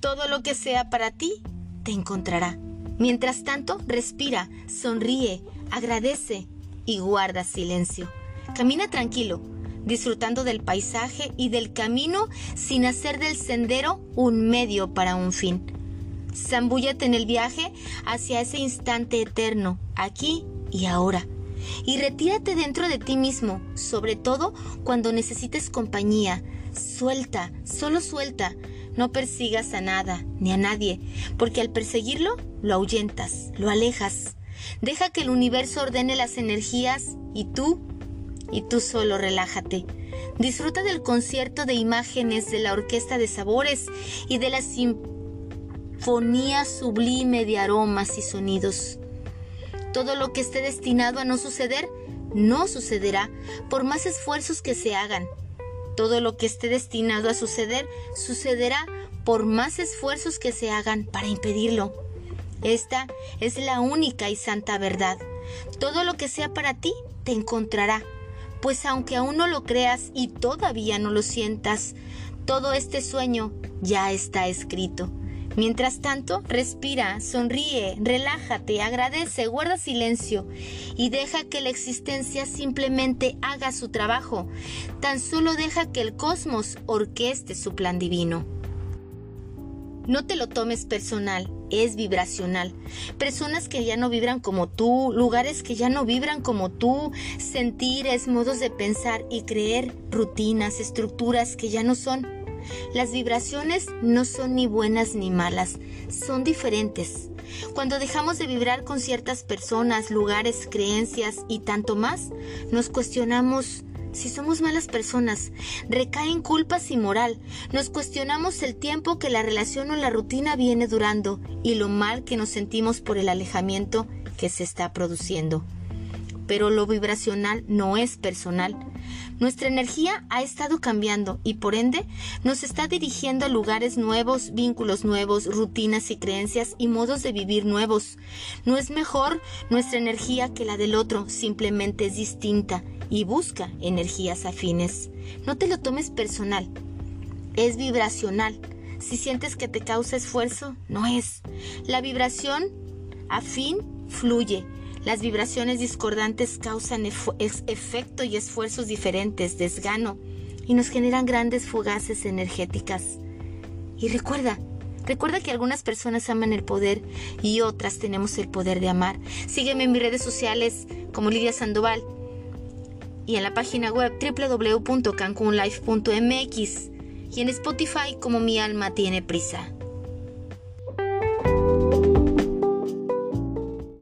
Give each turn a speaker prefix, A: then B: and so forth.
A: Todo lo que sea para ti te encontrará. Mientras tanto, respira, sonríe, agradece y guarda silencio. Camina tranquilo, disfrutando del paisaje y del camino sin hacer del sendero un medio para un fin. Zambúllate en el viaje hacia ese instante eterno, aquí y ahora. Y retírate dentro de ti mismo, sobre todo cuando necesites compañía. Suelta, solo suelta. No persigas a nada ni a nadie, porque al perseguirlo lo ahuyentas, lo alejas. Deja que el universo ordene las energías y tú, y tú solo relájate. Disfruta del concierto de imágenes de la orquesta de sabores y de la sinfonía sublime de aromas y sonidos. Todo lo que esté destinado a no suceder, no sucederá por más esfuerzos que se hagan. Todo lo que esté destinado a suceder, sucederá por más esfuerzos que se hagan para impedirlo. Esta es la única y santa verdad. Todo lo que sea para ti, te encontrará. Pues aunque aún no lo creas y todavía no lo sientas, todo este sueño ya está escrito. Mientras tanto, respira, sonríe, relájate, agradece, guarda silencio y deja que la existencia simplemente haga su trabajo. Tan solo deja que el cosmos orqueste su plan divino. No te lo tomes personal, es vibracional. Personas que ya no vibran como tú, lugares que ya no vibran como tú, sentires, modos de pensar y creer, rutinas, estructuras que ya no son. Las vibraciones no son ni buenas ni malas, son diferentes. Cuando dejamos de vibrar con ciertas personas, lugares, creencias y tanto más, nos cuestionamos si somos malas personas, recaen culpas y moral, nos cuestionamos el tiempo que la relación o la rutina viene durando y lo mal que nos sentimos por el alejamiento que se está produciendo. Pero lo vibracional no es personal, nuestra energía ha estado cambiando y por ende nos está dirigiendo a lugares nuevos, vínculos nuevos, rutinas y creencias y modos de vivir nuevos. No es mejor nuestra energía que la del otro, simplemente es distinta y busca energías afines. No te lo tomes personal, es vibracional. Si sientes que te causa esfuerzo, no es. La vibración afín fluye las vibraciones discordantes causan efecto y esfuerzos diferentes, desgano, y nos generan grandes fugaces energéticas. Y recuerda, recuerda que algunas personas aman el poder y otras tenemos el poder de amar. Sígueme en mis redes sociales como Lidia Sandoval y en la página web www.cancunlife.mx y en Spotify como Mi Alma Tiene Prisa.